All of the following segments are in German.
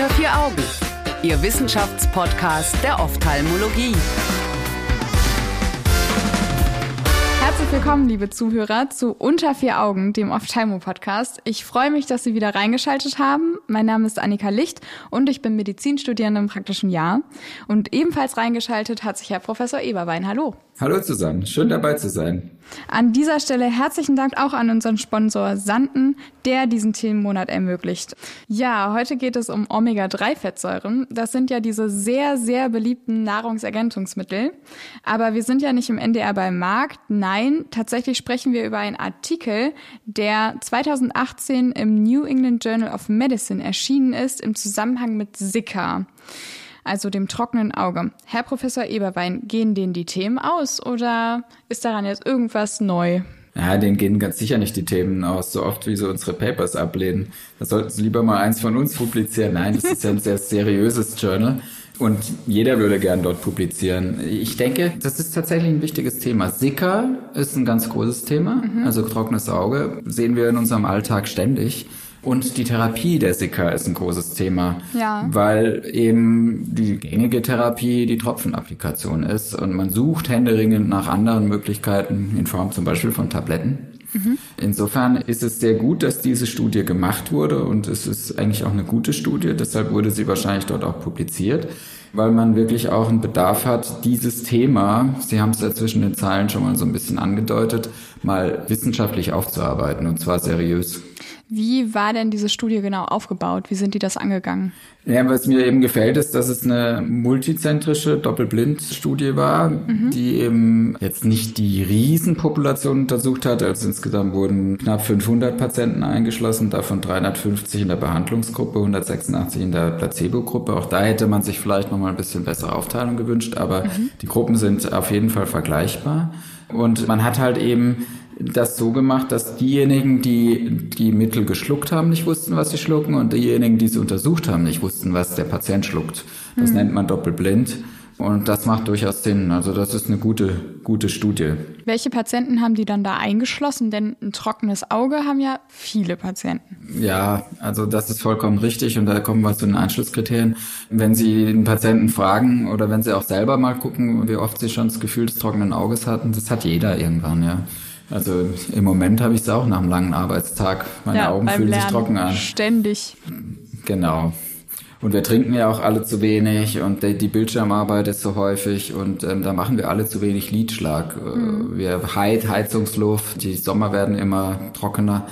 Unter vier Augen, Ihr Wissenschaftspodcast der Ophthalmologie. Herzlich willkommen, liebe Zuhörer, zu Unter vier Augen, dem Ophthalmo-Podcast. Ich freue mich, dass Sie wieder reingeschaltet haben. Mein Name ist Annika Licht und ich bin Medizinstudierende im praktischen Jahr. Und ebenfalls reingeschaltet hat sich Herr Professor Eberwein. Hallo. Hallo zusammen, schön dabei zu sein. An dieser Stelle herzlichen Dank auch an unseren Sponsor Sanden, der diesen Themenmonat ermöglicht. Ja, heute geht es um Omega-3-Fettsäuren. Das sind ja diese sehr, sehr beliebten Nahrungsergänzungsmittel. Aber wir sind ja nicht im NDR beim Markt. Nein, tatsächlich sprechen wir über einen Artikel, der 2018 im New England Journal of Medicine erschienen ist im Zusammenhang mit Zika also dem trockenen Auge. Herr Professor Eberwein, gehen denen die Themen aus oder ist daran jetzt irgendwas neu? Ja, denen gehen ganz sicher nicht die Themen aus, so oft wie sie unsere Papers ablehnen. Da sollten sie lieber mal eins von uns publizieren. Nein, das ist ja ein sehr seriöses Journal. Und jeder würde gern dort publizieren. Ich denke, das ist tatsächlich ein wichtiges Thema. Sicker ist ein ganz großes Thema. Mhm. Also trockenes Auge sehen wir in unserem Alltag ständig. Und die Therapie der Sicker ist ein großes Thema, ja. weil eben die gängige Therapie die Tropfenapplikation ist und man sucht händeringend nach anderen Möglichkeiten in Form zum Beispiel von Tabletten. Insofern ist es sehr gut, dass diese Studie gemacht wurde und es ist eigentlich auch eine gute Studie, deshalb wurde sie wahrscheinlich dort auch publiziert weil man wirklich auch einen Bedarf hat, dieses Thema, Sie haben es ja zwischen den Zeilen schon mal so ein bisschen angedeutet, mal wissenschaftlich aufzuarbeiten und zwar seriös. Wie war denn diese Studie genau aufgebaut? Wie sind die das angegangen? Ja, was mir eben gefällt, ist, dass es eine multizentrische Doppelblind-Studie war, mhm. die eben jetzt nicht die Riesenpopulation untersucht hat. Also insgesamt wurden knapp 500 Patienten eingeschlossen, davon 350 in der Behandlungsgruppe, 186 in der Placebo-Gruppe. Auch da hätte man sich vielleicht noch mal ein bisschen bessere Aufteilung gewünscht, aber mhm. die Gruppen sind auf jeden Fall vergleichbar. Und man hat halt eben das so gemacht, dass diejenigen, die die Mittel geschluckt haben, nicht wussten, was sie schlucken und diejenigen, die sie untersucht haben, nicht wussten, was der Patient schluckt. Das mhm. nennt man doppelblind. Und das macht durchaus Sinn. Also das ist eine gute, gute Studie. Welche Patienten haben die dann da eingeschlossen? Denn ein trockenes Auge haben ja viele Patienten. Ja, also das ist vollkommen richtig. Und da kommen wir zu den Einschlusskriterien. Wenn Sie den Patienten fragen oder wenn Sie auch selber mal gucken, wie oft Sie schon das Gefühl des trockenen Auges hatten, das hat jeder irgendwann, ja. Also im Moment habe ich es auch nach einem langen Arbeitstag. Meine ja, Augen fühlen Lernen sich trocken an. Ständig. Genau. Und wir trinken ja auch alle zu wenig und die, Bildschirmarbeit ist so häufig und ähm, da machen wir alle zu wenig Lidschlag. Mhm. Wir Heid, Heizungsluft, die Sommer werden immer trockener.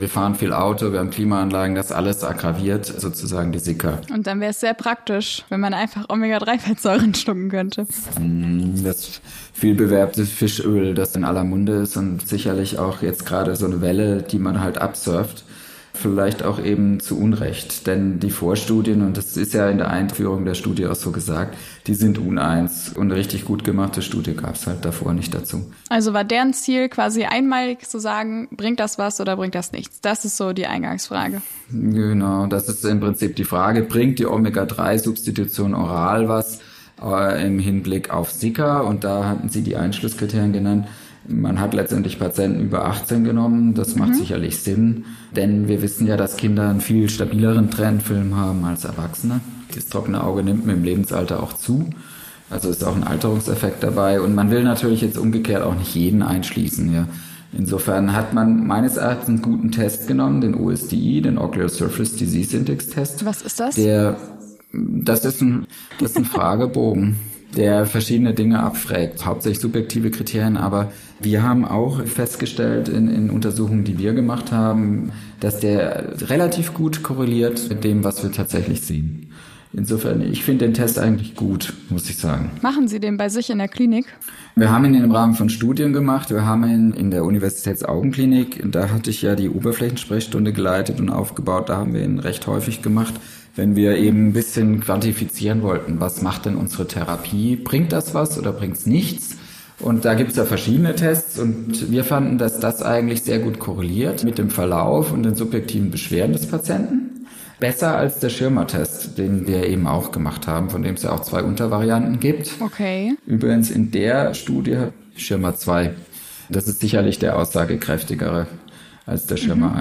Wir fahren viel Auto, wir haben Klimaanlagen, das alles aggraviert sozusagen die Sicker. Und dann wäre es sehr praktisch, wenn man einfach Omega-3-Fettsäuren schlucken könnte. Mm, das vielbewerbte Fischöl, das in aller Munde ist und sicherlich auch jetzt gerade so eine Welle, die man halt absurft vielleicht auch eben zu Unrecht. Denn die Vorstudien, und das ist ja in der Einführung der Studie auch so gesagt, die sind uneins. Und eine richtig gut gemachte Studie gab es halt davor nicht dazu. Also war deren Ziel quasi einmalig zu sagen, bringt das was oder bringt das nichts? Das ist so die Eingangsfrage. Genau, das ist im Prinzip die Frage, bringt die Omega-3-Substitution oral was äh, im Hinblick auf Zika? Und da hatten sie die Einschlusskriterien genannt man hat letztendlich Patienten über 18 genommen. Das macht mhm. sicherlich Sinn, denn wir wissen ja, dass Kinder einen viel stabileren Trendfilm haben als Erwachsene. Das trockene Auge nimmt mit dem Lebensalter auch zu. Also ist auch ein Alterungseffekt dabei. Und man will natürlich jetzt umgekehrt auch nicht jeden einschließen. Ja. Insofern hat man meines Erachtens einen guten Test genommen, den OSDI, den Ocular Surface Disease Index Test. Was ist das? Der, das ist ein, das ist ein Fragebogen der verschiedene Dinge abfragt, hauptsächlich subjektive Kriterien, aber wir haben auch festgestellt in, in Untersuchungen, die wir gemacht haben, dass der relativ gut korreliert mit dem, was wir tatsächlich sehen. Insofern, ich finde den Test eigentlich gut, muss ich sagen. Machen Sie den bei sich in der Klinik? Wir haben ihn im Rahmen von Studien gemacht. Wir haben ihn in der Universitätsaugenklinik. Da hatte ich ja die Oberflächensprechstunde geleitet und aufgebaut. Da haben wir ihn recht häufig gemacht wenn wir eben ein bisschen quantifizieren wollten, was macht denn unsere Therapie? Bringt das was oder bringt es nichts? Und da gibt es ja verschiedene Tests und wir fanden, dass das eigentlich sehr gut korreliert mit dem Verlauf und den subjektiven Beschwerden des Patienten. Besser als der Schirmer-Test, den wir eben auch gemacht haben, von dem es ja auch zwei Untervarianten gibt. Okay. Übrigens in der Studie Schirmer 2. Das ist sicherlich der aussagekräftigere als der Schirmer mhm.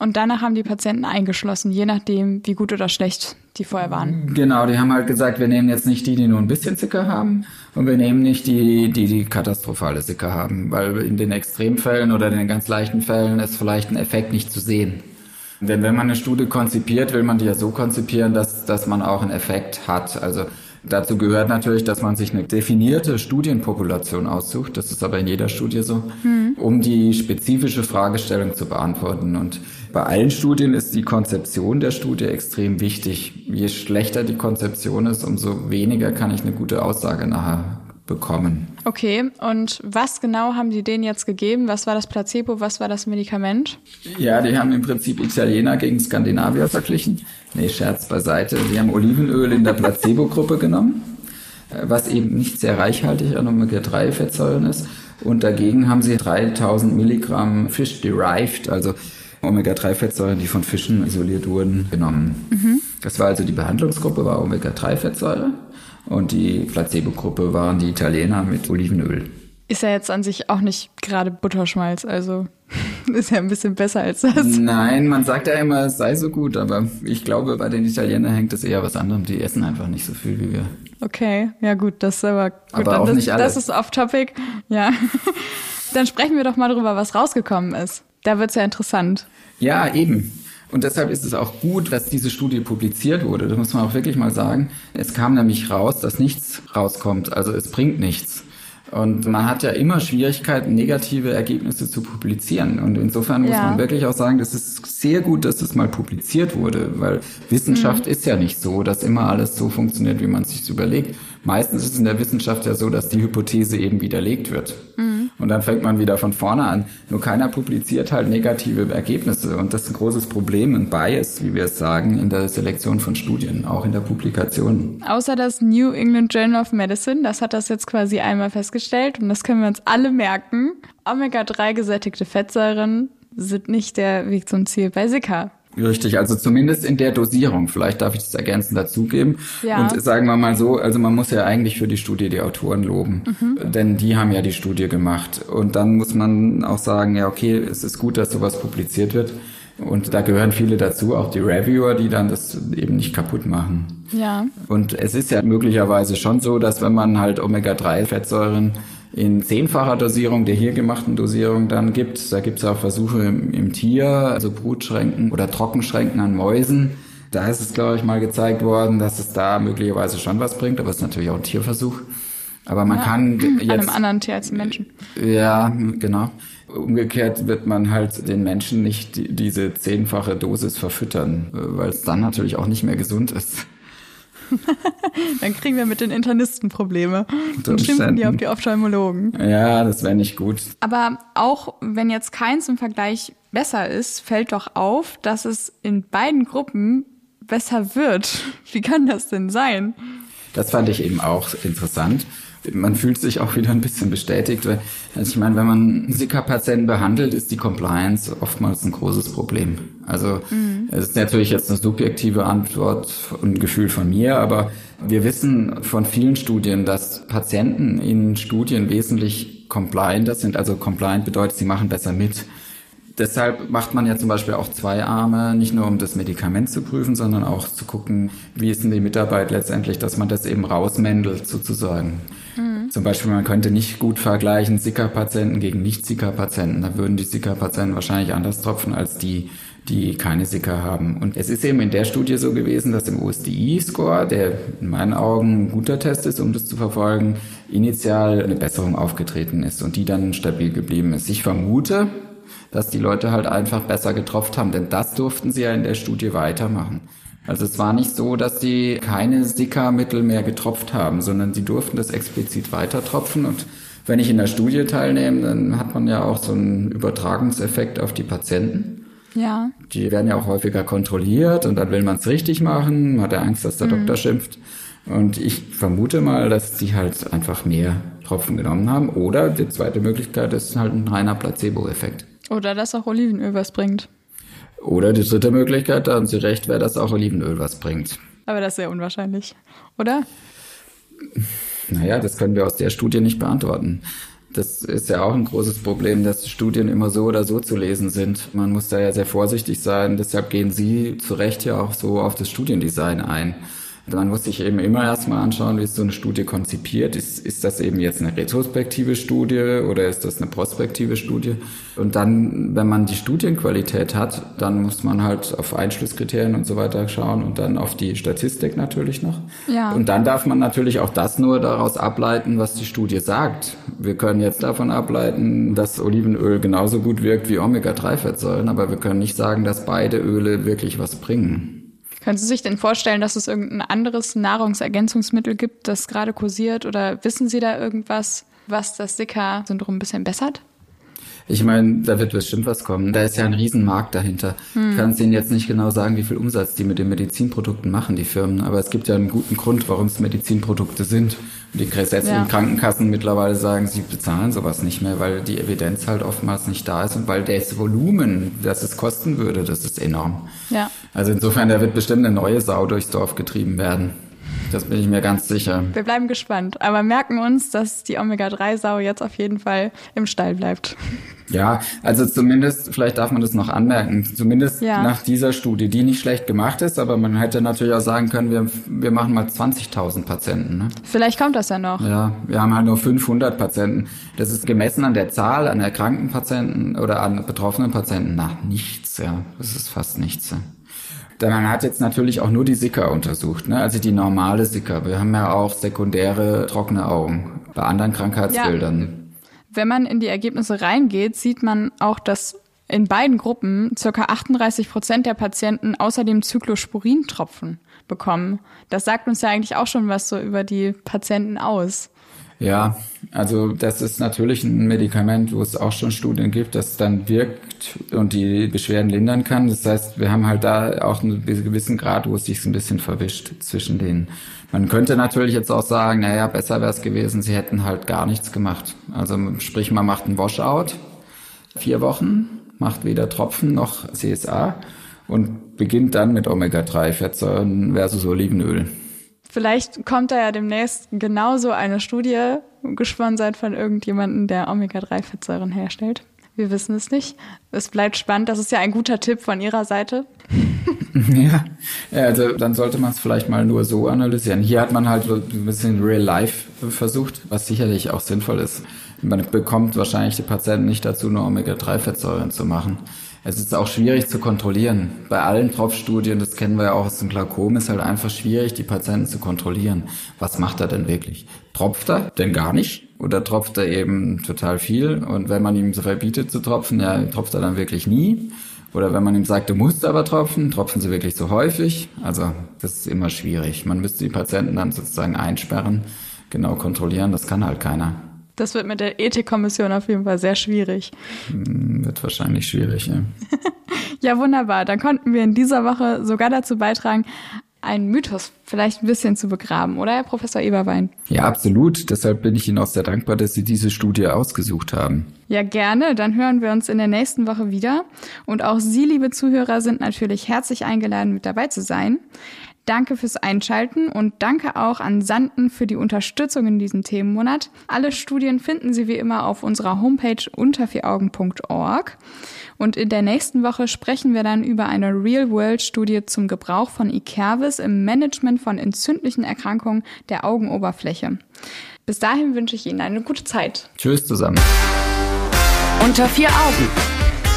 1-Test. Und danach haben die Patienten eingeschlossen, je nachdem, wie gut oder schlecht die vorher waren. Genau, die haben halt gesagt, wir nehmen jetzt nicht die, die nur ein bisschen Sicker haben und wir nehmen nicht die, die die katastrophale Sicker haben, weil in den Extremfällen oder den ganz leichten Fällen ist vielleicht ein Effekt nicht zu sehen. Denn wenn man eine Studie konzipiert, will man die ja so konzipieren, dass, dass man auch einen Effekt hat. Also Dazu gehört natürlich, dass man sich eine definierte Studienpopulation aussucht, das ist aber in jeder Studie so, mhm. um die spezifische Fragestellung zu beantworten. Und bei allen Studien ist die Konzeption der Studie extrem wichtig. Je schlechter die Konzeption ist, umso weniger kann ich eine gute Aussage nachher bekommen. Okay, und was genau haben die denen jetzt gegeben? Was war das Placebo, was war das Medikament? Ja, die haben im Prinzip Italiener gegen Skandinavier verglichen. Nee, Scherz beiseite. Die haben Olivenöl in der Placebo-Gruppe genommen, was eben nicht sehr reichhaltig an Omega-3-Fettsäuren ist. Und dagegen haben sie 3000 Milligramm Fish-derived, also Omega-3-Fettsäuren, die von Fischen isoliert wurden, genommen. Mhm. Das war also die Behandlungsgruppe, war Omega-3-Fettsäure. Und die Placebo-Gruppe waren die Italiener mit Olivenöl. Ist ja jetzt an sich auch nicht gerade Butterschmalz, also ist ja ein bisschen besser als das. Nein, man sagt ja immer, es sei so gut, aber ich glaube, bei den Italienern hängt es eher was anderem. Die essen einfach nicht so viel wie wir. Okay, ja gut, das ist aber gut. Aber auch das, nicht alle. das ist off-topic. Ja. Dann sprechen wir doch mal drüber, was rausgekommen ist. Da wird's ja interessant. Ja, eben. Und deshalb ist es auch gut, dass diese Studie publiziert wurde. Das muss man auch wirklich mal sagen. Es kam nämlich raus, dass nichts rauskommt. Also es bringt nichts. Und man hat ja immer Schwierigkeiten, negative Ergebnisse zu publizieren. Und insofern muss ja. man wirklich auch sagen, das ist sehr gut, dass es mal publiziert wurde, weil Wissenschaft mhm. ist ja nicht so, dass immer alles so funktioniert, wie man es sich überlegt. Meistens ist es in der Wissenschaft ja so, dass die Hypothese eben widerlegt wird. Mhm. Und dann fängt man wieder von vorne an. Nur keiner publiziert halt negative Ergebnisse. Und das ist ein großes Problem, ein Bias, wie wir es sagen, in der Selektion von Studien, auch in der Publikation. Außer das New England Journal of Medicine, das hat das jetzt quasi einmal festgestellt und das können wir uns alle merken. Omega-3 gesättigte Fettsäuren sind nicht der Weg zum Ziel bei Sika. Richtig, also zumindest in der Dosierung. Vielleicht darf ich das ergänzend dazugeben. Ja. Und sagen wir mal so, also man muss ja eigentlich für die Studie die Autoren loben, mhm. denn die haben ja die Studie gemacht. Und dann muss man auch sagen, ja, okay, es ist gut, dass sowas publiziert wird. Und da gehören viele dazu, auch die Reviewer, die dann das eben nicht kaputt machen. Ja. Und es ist ja möglicherweise schon so, dass wenn man halt Omega-3-Fettsäuren in zehnfacher Dosierung der hier gemachten Dosierung dann gibt. Da gibt es auch Versuche im, im, Tier, also Brutschränken oder Trockenschränken an Mäusen. Da ist es, glaube ich, mal gezeigt worden, dass es da möglicherweise schon was bringt, aber es ist natürlich auch ein Tierversuch. Aber man ja, kann jetzt... An einem anderen Tier als Menschen. Ja, genau. Umgekehrt wird man halt den Menschen nicht die, diese zehnfache Dosis verfüttern, weil es dann natürlich auch nicht mehr gesund ist. Dann kriegen wir mit den Internisten Probleme. Dann schimpfen die auf die Ophthalmologen. Ja, das wäre nicht gut. Aber auch wenn jetzt keins im Vergleich besser ist, fällt doch auf, dass es in beiden Gruppen besser wird. Wie kann das denn sein? Das fand ich eben auch interessant man fühlt sich auch wieder ein bisschen bestätigt. Weil, also ich meine, wenn man Zika-Patienten behandelt, ist die Compliance oftmals ein großes Problem. Also mhm. es ist natürlich jetzt eine subjektive Antwort und ein Gefühl von mir, aber wir wissen von vielen Studien, dass Patienten in Studien wesentlich complianter sind. Also compliant bedeutet, sie machen besser mit. Deshalb macht man ja zum Beispiel auch zwei Arme, nicht nur um das Medikament zu prüfen, sondern auch zu gucken, wie ist denn die Mitarbeit letztendlich, dass man das eben rausmändelt sozusagen. Zum Beispiel, man könnte nicht gut vergleichen Zika-Patienten gegen Nicht-Zika-Patienten. Da würden die Zika-Patienten wahrscheinlich anders tropfen als die, die keine Zika haben. Und es ist eben in der Studie so gewesen, dass im OSDI-Score, der in meinen Augen ein guter Test ist, um das zu verfolgen, initial eine Besserung aufgetreten ist und die dann stabil geblieben ist. Ich vermute, dass die Leute halt einfach besser getropft haben, denn das durften sie ja in der Studie weitermachen. Also es war nicht so, dass sie keine Sika-Mittel mehr getropft haben, sondern sie durften das explizit weiter tropfen und wenn ich in der Studie teilnehme, dann hat man ja auch so einen Übertragungseffekt auf die Patienten. Ja. Die werden ja auch häufiger kontrolliert und dann will man es richtig machen, man hat ja Angst, dass der mhm. Doktor schimpft. Und ich vermute mal, dass die halt einfach mehr Tropfen genommen haben. Oder die zweite Möglichkeit ist halt ein reiner Placebo-Effekt. Oder dass auch Olivenöl was bringt. Oder die dritte Möglichkeit, da haben Sie recht, wäre, dass auch Olivenöl was bringt. Aber das ist sehr unwahrscheinlich, oder? Naja, das können wir aus der Studie nicht beantworten. Das ist ja auch ein großes Problem, dass Studien immer so oder so zu lesen sind. Man muss da ja sehr vorsichtig sein. Deshalb gehen Sie zu Recht ja auch so auf das Studiendesign ein. Man muss sich eben immer erstmal anschauen, wie ist so eine Studie konzipiert. Ist, ist das eben jetzt eine retrospektive Studie oder ist das eine prospektive Studie? Und dann, wenn man die Studienqualität hat, dann muss man halt auf Einschlusskriterien und so weiter schauen und dann auf die Statistik natürlich noch. Ja. Und dann darf man natürlich auch das nur daraus ableiten, was die Studie sagt. Wir können jetzt davon ableiten, dass Olivenöl genauso gut wirkt wie Omega-3-Fettsäuren, aber wir können nicht sagen, dass beide Öle wirklich was bringen. Können Sie sich denn vorstellen, dass es irgendein anderes Nahrungsergänzungsmittel gibt, das gerade kursiert? Oder wissen Sie da irgendwas, was das Zika-Syndrom ein bisschen bessert? Ich meine, da wird bestimmt was kommen. Da ist ja ein Riesenmarkt dahinter. Hm. Ich kann es Ihnen jetzt nicht genau sagen, wie viel Umsatz die mit den Medizinprodukten machen, die Firmen. Aber es gibt ja einen guten Grund, warum es Medizinprodukte sind. Die gesetzlichen ja. Krankenkassen mittlerweile sagen, sie bezahlen sowas nicht mehr, weil die Evidenz halt oftmals nicht da ist und weil das Volumen, das es kosten würde, das ist enorm. Ja. Also insofern, da wird bestimmt eine neue Sau durchs Dorf getrieben werden. Das bin ich mir ganz sicher. Wir bleiben gespannt, aber merken uns, dass die Omega-3-Sau jetzt auf jeden Fall im Stall bleibt. Ja, also zumindest, vielleicht darf man das noch anmerken, zumindest ja. nach dieser Studie, die nicht schlecht gemacht ist, aber man hätte natürlich auch sagen können, wir, wir machen mal 20.000 Patienten. Ne? Vielleicht kommt das ja noch. Ja, wir haben halt nur 500 Patienten. Das ist gemessen an der Zahl an erkrankten Patienten oder an betroffenen Patienten nach nichts, ja. Das ist fast nichts. Ja. Man hat jetzt natürlich auch nur die Sicker untersucht, ne? also die normale Sicker. Wir haben ja auch sekundäre trockene Augen bei anderen Krankheitsbildern. Ja. Wenn man in die Ergebnisse reingeht, sieht man auch, dass in beiden Gruppen circa 38 Prozent der Patienten außerdem Cyclosporintropfen bekommen. Das sagt uns ja eigentlich auch schon was so über die Patienten aus. Ja, also das ist natürlich ein Medikament, wo es auch schon Studien gibt, das dann wirkt und die Beschwerden lindern kann. Das heißt, wir haben halt da auch einen gewissen Grad, wo es sich ein bisschen verwischt zwischen denen. Man könnte natürlich jetzt auch sagen, naja, besser wäre es gewesen, sie hätten halt gar nichts gemacht. Also sprich, man macht ein Washout, vier Wochen, macht weder Tropfen noch CSA und beginnt dann mit Omega-3-Fettsäuren versus Olivenöl. Vielleicht kommt da ja demnächst genauso eine Studie, gesponsert von irgendjemandem, der Omega-3-Fettsäuren herstellt. Wir wissen es nicht. Es bleibt spannend. Das ist ja ein guter Tipp von Ihrer Seite. ja, also dann sollte man es vielleicht mal nur so analysieren. Hier hat man halt so ein bisschen Real Life versucht, was sicherlich auch sinnvoll ist. Man bekommt wahrscheinlich die Patienten nicht dazu, nur Omega-3-Fettsäuren zu machen. Es ist auch schwierig zu kontrollieren. Bei allen Tropfstudien, das kennen wir ja auch aus dem Glaukom, ist halt einfach schwierig, die Patienten zu kontrollieren. Was macht er denn wirklich? Tropft er denn gar nicht? Oder tropft er eben total viel? Und wenn man ihm so verbietet zu tropfen, ja, tropft er dann wirklich nie? Oder wenn man ihm sagt, du musst aber tropfen, tropfen sie wirklich so häufig? Also das ist immer schwierig. Man müsste die Patienten dann sozusagen einsperren, genau kontrollieren. Das kann halt keiner. Das wird mit der Ethikkommission auf jeden Fall sehr schwierig. Hm, wird wahrscheinlich schwierig, ja. ja, wunderbar. Dann konnten wir in dieser Woche sogar dazu beitragen, einen Mythos vielleicht ein bisschen zu begraben, oder Herr Professor Eberwein? Ja, absolut. Deshalb bin ich Ihnen auch sehr dankbar, dass Sie diese Studie ausgesucht haben. Ja, gerne. Dann hören wir uns in der nächsten Woche wieder. Und auch Sie, liebe Zuhörer, sind natürlich herzlich eingeladen, mit dabei zu sein. Danke fürs Einschalten und danke auch an Sanden für die Unterstützung in diesem Themenmonat. Alle Studien finden Sie wie immer auf unserer Homepage unter vieraugen.org. Und in der nächsten Woche sprechen wir dann über eine Real-World-Studie zum Gebrauch von Ikervis im Management von entzündlichen Erkrankungen der Augenoberfläche. Bis dahin wünsche ich Ihnen eine gute Zeit. Tschüss zusammen. Unter vier Augen